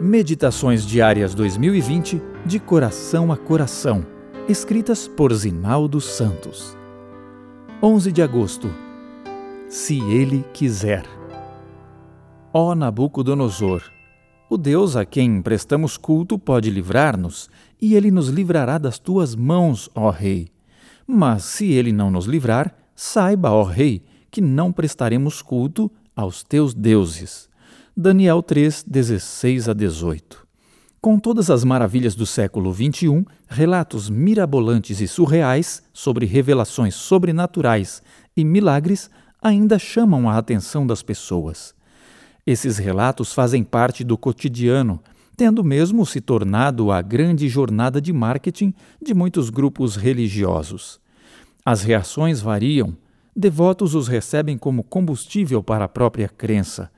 Meditações Diárias 2020 de Coração a Coração, escritas por Zinaldo Santos. 11 de agosto. Se Ele quiser. Ó Nabucodonosor, o Deus a quem prestamos culto pode livrar-nos, e ele nos livrará das tuas mãos, ó Rei. Mas se ele não nos livrar, saiba, ó Rei, que não prestaremos culto aos teus deuses. Daniel 3, 16 a 18. Com todas as maravilhas do século XXI, relatos mirabolantes e surreais sobre revelações sobrenaturais e milagres ainda chamam a atenção das pessoas. Esses relatos fazem parte do cotidiano, tendo mesmo se tornado a grande jornada de marketing de muitos grupos religiosos. As reações variam, devotos os recebem como combustível para a própria crença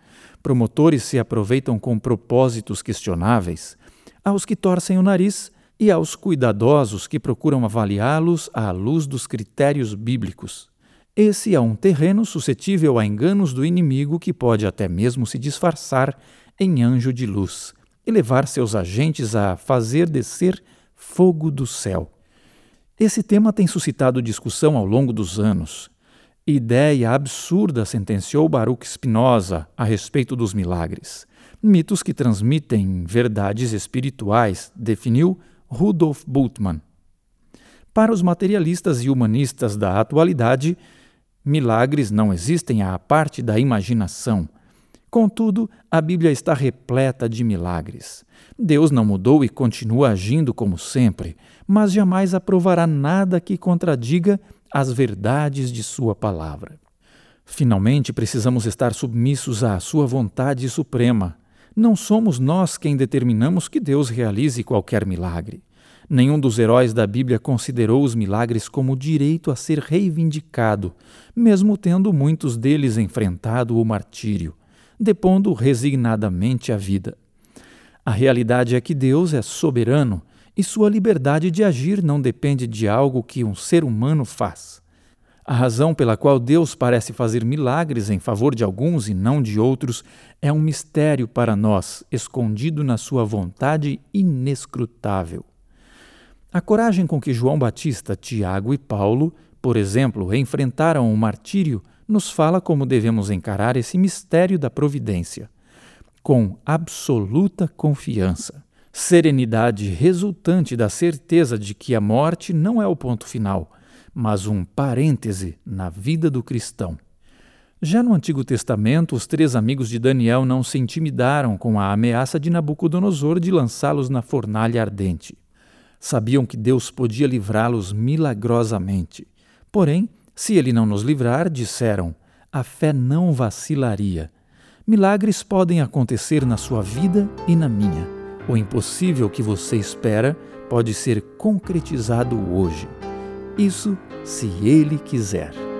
promotores se aproveitam com propósitos questionáveis, aos que torcem o nariz e aos cuidadosos que procuram avaliá-los à luz dos critérios bíblicos. Esse é um terreno suscetível a enganos do inimigo que pode até mesmo se disfarçar em anjo de luz e levar seus agentes a fazer descer fogo do céu. Esse tema tem suscitado discussão ao longo dos anos Ideia absurda, sentenciou Baruch Spinoza a respeito dos milagres. Mitos que transmitem verdades espirituais, definiu Rudolf Bultmann. Para os materialistas e humanistas da atualidade, milagres não existem à parte da imaginação. Contudo, a Bíblia está repleta de milagres. Deus não mudou e continua agindo como sempre, mas jamais aprovará nada que contradiga as verdades de Sua palavra. Finalmente, precisamos estar submissos à Sua vontade suprema. Não somos nós quem determinamos que Deus realize qualquer milagre. Nenhum dos heróis da Bíblia considerou os milagres como direito a ser reivindicado, mesmo tendo muitos deles enfrentado o martírio, depondo resignadamente a vida. A realidade é que Deus é soberano e sua liberdade de agir não depende de algo que um ser humano faz. A razão pela qual Deus parece fazer milagres em favor de alguns e não de outros é um mistério para nós, escondido na sua vontade inescrutável. A coragem com que João Batista, Tiago e Paulo, por exemplo, enfrentaram o martírio, nos fala como devemos encarar esse mistério da providência, com absoluta confiança serenidade resultante da certeza de que a morte não é o ponto final, mas um parêntese na vida do cristão. Já no Antigo Testamento, os três amigos de Daniel não se intimidaram com a ameaça de Nabucodonosor de lançá-los na fornalha ardente. Sabiam que Deus podia livrá-los milagrosamente. Porém, se ele não nos livrar, disseram, a fé não vacilaria. Milagres podem acontecer na sua vida e na minha. O impossível que você espera pode ser concretizado hoje. Isso se Ele quiser.